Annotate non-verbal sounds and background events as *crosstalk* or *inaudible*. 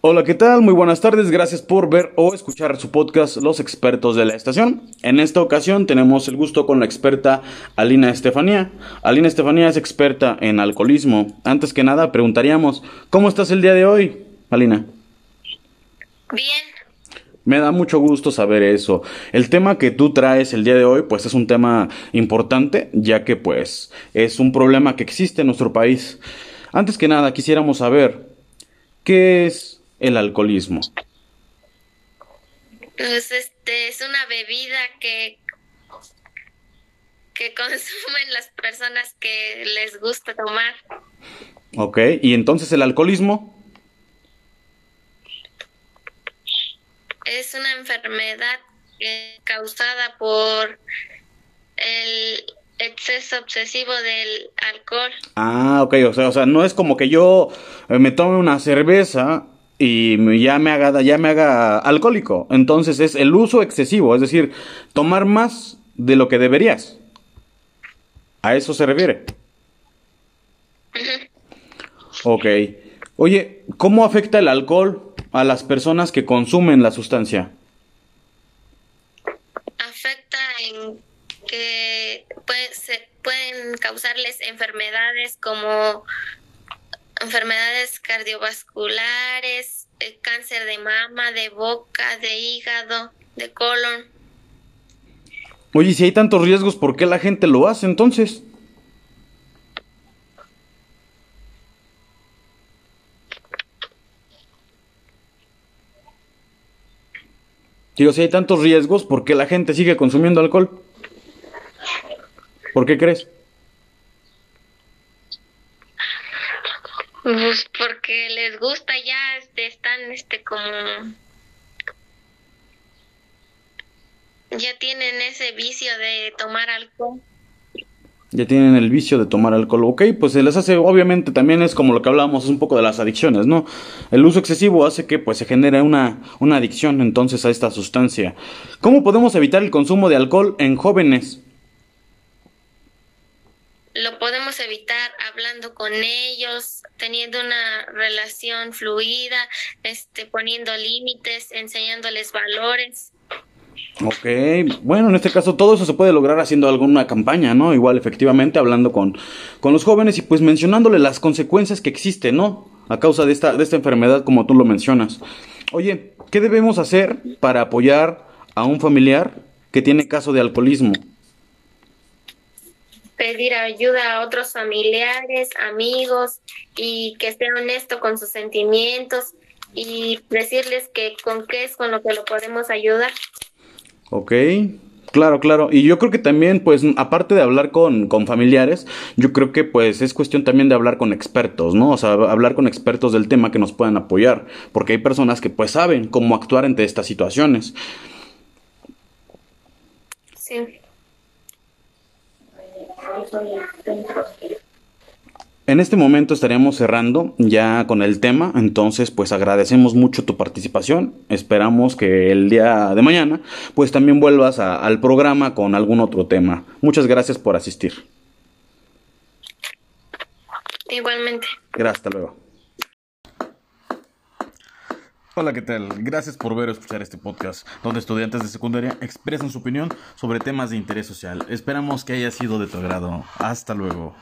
Hola, ¿qué tal? Muy buenas tardes, gracias por ver o escuchar su podcast Los expertos de la estación. En esta ocasión tenemos el gusto con la experta Alina Estefanía. Alina Estefanía es experta en alcoholismo. Antes que nada, preguntaríamos, ¿cómo estás el día de hoy, Alina? Bien. Me da mucho gusto saber eso. El tema que tú traes el día de hoy, pues es un tema importante, ya que pues es un problema que existe en nuestro país. Antes que nada, quisiéramos saber, ¿qué es el alcoholismo? Pues este es una bebida que que *laughs* consumen las personas que les gusta tomar. Ok, ¿y entonces el alcoholismo? Es una enfermedad eh, causada por el exceso obsesivo del alcohol. Ah, ok, o sea, o sea, no es como que yo eh, me tome una cerveza y ya me haga ya me haga alcohólico. Entonces es el uso excesivo, es decir, tomar más de lo que deberías. A eso se refiere. Ok. Oye, ¿cómo afecta el alcohol a las personas que consumen la sustancia? Afecta en que pueden causarles enfermedades como enfermedades cardiovasculares, eh, cáncer de mama, de boca, de hígado, de colon. Oye, si hay tantos riesgos, ¿por qué la gente lo hace entonces? Digo, si hay tantos riesgos, ¿por qué la gente sigue consumiendo alcohol? ¿Por qué crees? Pues porque les gusta ya, este, están, este, como... Ya tienen ese vicio de tomar alcohol. Ya tienen el vicio de tomar alcohol, ok, pues se les hace, obviamente también es como lo que hablábamos, es un poco de las adicciones, ¿no? El uso excesivo hace que pues se genere una, una adicción entonces a esta sustancia. ¿Cómo podemos evitar el consumo de alcohol en jóvenes? lo podemos evitar hablando con ellos, teniendo una relación fluida, este, poniendo límites, enseñándoles valores. Ok, bueno, en este caso todo eso se puede lograr haciendo alguna campaña, ¿no? Igual, efectivamente, hablando con, con los jóvenes y pues mencionándole las consecuencias que existen, ¿no? A causa de esta, de esta enfermedad, como tú lo mencionas. Oye, ¿qué debemos hacer para apoyar a un familiar que tiene caso de alcoholismo? pedir ayuda a otros familiares, amigos y que sea honesto con sus sentimientos y decirles que con qué es con lo que lo podemos ayudar. Ok, Claro, claro. Y yo creo que también, pues, aparte de hablar con, con, familiares, yo creo que, pues, es cuestión también de hablar con expertos, ¿no? O sea, hablar con expertos del tema que nos puedan apoyar. Porque hay personas que, pues, saben cómo actuar ante estas situaciones. Sí. En este momento estaríamos cerrando ya con el tema, entonces pues agradecemos mucho tu participación, esperamos que el día de mañana pues también vuelvas al programa con algún otro tema. Muchas gracias por asistir. Igualmente. Gracias, hasta luego. Hola, ¿qué tal? Gracias por ver o escuchar este podcast, donde estudiantes de secundaria expresan su opinión sobre temas de interés social. Esperamos que haya sido de tu agrado. Hasta luego.